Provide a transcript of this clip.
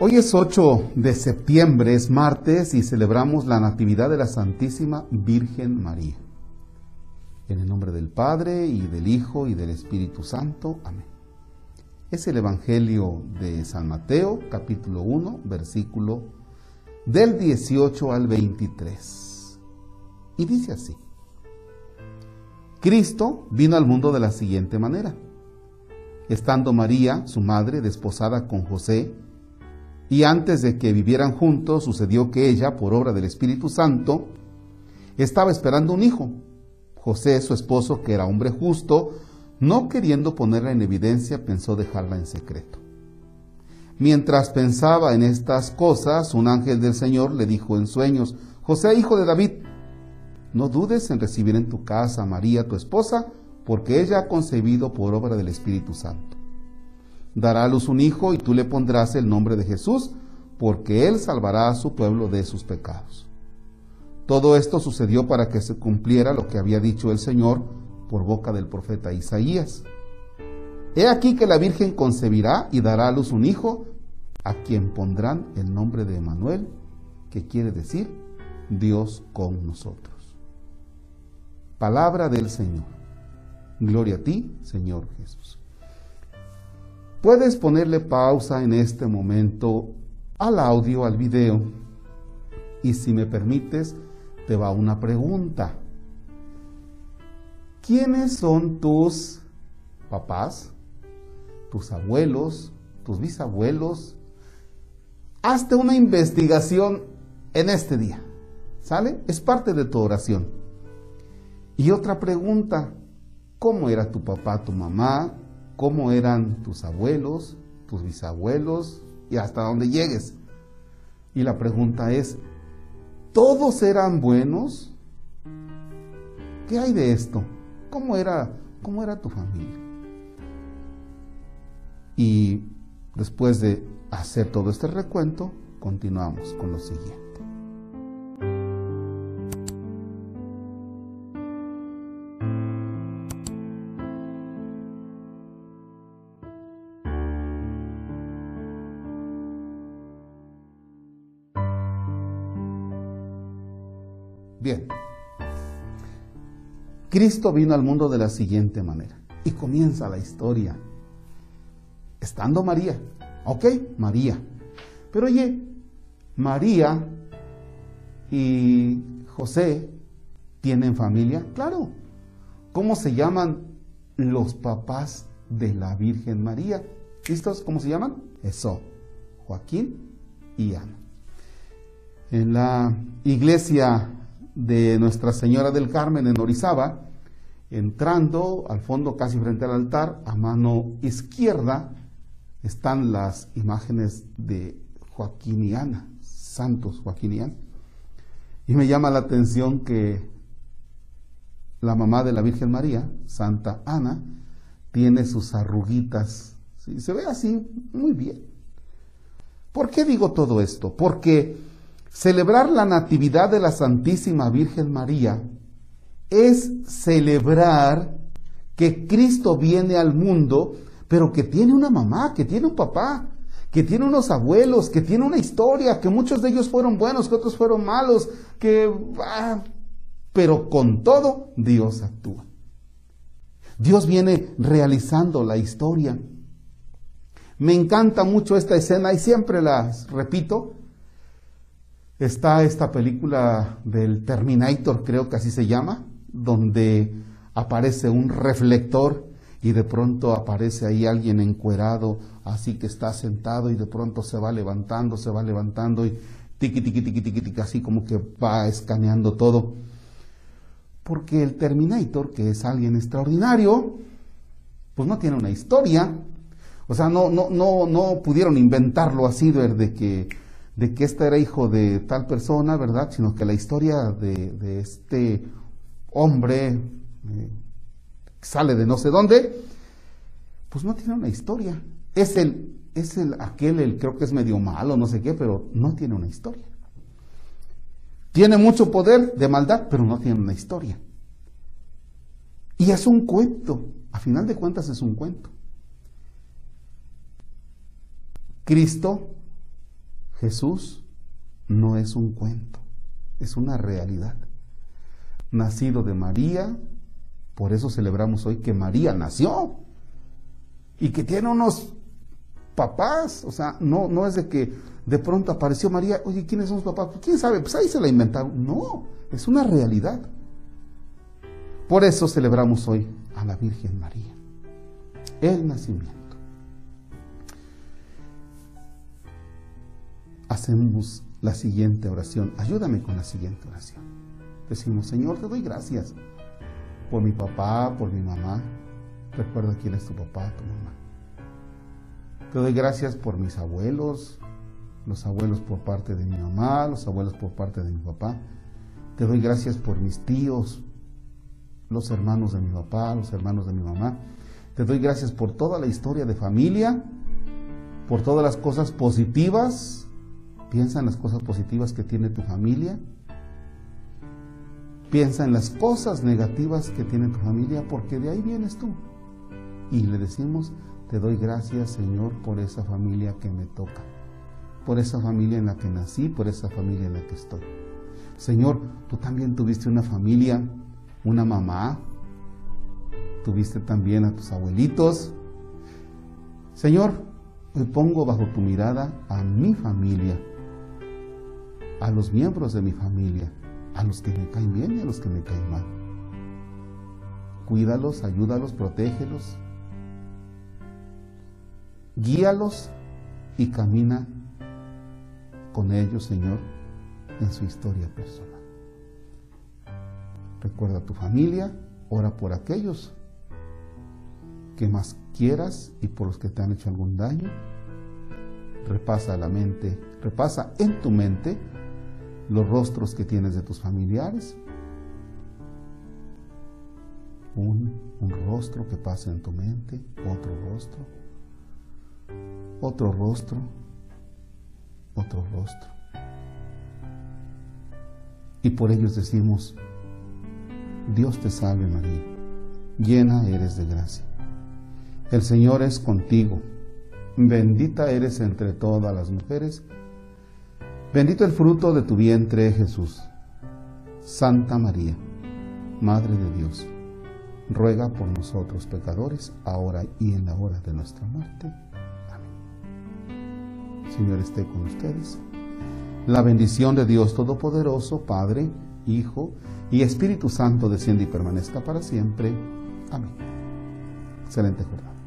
Hoy es 8 de septiembre, es martes y celebramos la Natividad de la Santísima Virgen María. En el nombre del Padre y del Hijo y del Espíritu Santo. Amén. Es el Evangelio de San Mateo, capítulo 1, versículo del 18 al 23. Y dice así. Cristo vino al mundo de la siguiente manera. Estando María, su madre, desposada con José, y antes de que vivieran juntos, sucedió que ella, por obra del Espíritu Santo, estaba esperando un hijo. José, su esposo, que era hombre justo, no queriendo ponerla en evidencia, pensó dejarla en secreto. Mientras pensaba en estas cosas, un ángel del Señor le dijo en sueños, José, hijo de David, no dudes en recibir en tu casa a María, tu esposa, porque ella ha concebido por obra del Espíritu Santo dará a luz un hijo y tú le pondrás el nombre de Jesús, porque él salvará a su pueblo de sus pecados. Todo esto sucedió para que se cumpliera lo que había dicho el Señor por boca del profeta Isaías. He aquí que la Virgen concebirá y dará a luz un hijo, a quien pondrán el nombre de Emanuel, que quiere decir Dios con nosotros. Palabra del Señor. Gloria a ti, Señor Jesús. Puedes ponerle pausa en este momento al audio, al video. Y si me permites, te va una pregunta. ¿Quiénes son tus papás, tus abuelos, tus bisabuelos? Hazte una investigación en este día. ¿Sale? Es parte de tu oración. Y otra pregunta, ¿cómo era tu papá, tu mamá, cómo eran tus abuelos, tus bisabuelos y hasta dónde llegues. Y la pregunta es, ¿todos eran buenos? ¿Qué hay de esto? ¿Cómo era, cómo era tu familia? Y después de hacer todo este recuento, continuamos con lo siguiente. Bien. Cristo vino al mundo de la siguiente manera. Y comienza la historia. Estando María. Ok, María. Pero oye, María y José tienen familia. Claro. ¿Cómo se llaman los papás de la Virgen María? ¿Listos? ¿Cómo se llaman? Eso. Joaquín y Ana. En la iglesia de Nuestra Señora del Carmen en Orizaba, entrando al fondo casi frente al altar, a mano izquierda, están las imágenes de Joaquín y Ana, santos Joaquín y Ana. Y me llama la atención que la mamá de la Virgen María, Santa Ana, tiene sus arruguitas. Se ve así muy bien. ¿Por qué digo todo esto? Porque Celebrar la Natividad de la Santísima Virgen María es celebrar que Cristo viene al mundo, pero que tiene una mamá, que tiene un papá, que tiene unos abuelos, que tiene una historia, que muchos de ellos fueron buenos, que otros fueron malos, que... Ah, pero con todo Dios actúa. Dios viene realizando la historia. Me encanta mucho esta escena y siempre la repito, está esta película del Terminator, creo que así se llama, donde aparece un reflector y de pronto aparece ahí alguien encuerado, así que está sentado y de pronto se va levantando, se va levantando y tiqui, tiqui, tiqui, tiqui, tiqui, así como que va escaneando todo. Porque el Terminator, que es alguien extraordinario, pues no tiene una historia. O sea, no, no, no, no pudieron inventarlo así de que de que este era hijo de tal persona, ¿verdad? Sino que la historia de, este hombre eh, sale de no sé dónde, pues no tiene una historia. Es el, es el, aquel, el, creo que es medio malo, no sé qué, pero no tiene una historia. Tiene mucho poder de maldad, pero no tiene una historia. Y es un cuento, a final de cuentas es un cuento. Cristo Jesús no es un cuento, es una realidad. Nacido de María, por eso celebramos hoy que María nació y que tiene unos papás, o sea, no, no es de que de pronto apareció María, oye, ¿quiénes son sus papás? Pues, ¿Quién sabe? Pues ahí se la inventaron. No, es una realidad. Por eso celebramos hoy a la Virgen María, el nacimiento. Hacemos la siguiente oración. Ayúdame con la siguiente oración. Decimos, Señor, te doy gracias por mi papá, por mi mamá. Recuerda quién es tu papá, tu mamá. Te doy gracias por mis abuelos, los abuelos por parte de mi mamá, los abuelos por parte de mi papá. Te doy gracias por mis tíos, los hermanos de mi papá, los hermanos de mi mamá. Te doy gracias por toda la historia de familia, por todas las cosas positivas. Piensa en las cosas positivas que tiene tu familia. Piensa en las cosas negativas que tiene tu familia, porque de ahí vienes tú. Y le decimos, te doy gracias Señor por esa familia que me toca, por esa familia en la que nací, por esa familia en la que estoy. Señor, tú también tuviste una familia una mamá, tuviste también a tus abuelitos. Señor, hoy pongo bajo tu mirada a mi familia, a los miembros de mi familia, a los que me caen bien y a los que me caen mal. Cuídalos, ayúdalos, protégelos, guíalos y camina con ellos, Señor, en su historia personal. Recuerda a tu familia, ora por aquellos que más quieras y por los que te han hecho algún daño. Repasa la mente, repasa en tu mente los rostros que tienes de tus familiares. Un, rostro que pasa en tu mente, otro rostro, otro rostro, otro rostro. Y por ellos decimos, Dios te salve María, llena eres de gracia. El Señor es contigo, bendita eres entre todas las mujeres, bendito el fruto de tu vientre Jesús. Santa María, Madre de Dios, ruega por nosotros pecadores, ahora y en la hora de nuestra muerte. Amén. Señor esté con ustedes. La bendición de Dios Todopoderoso, Padre, Hijo y Espíritu Santo desciende y permanezca para siempre. Amén. Excelente jornada.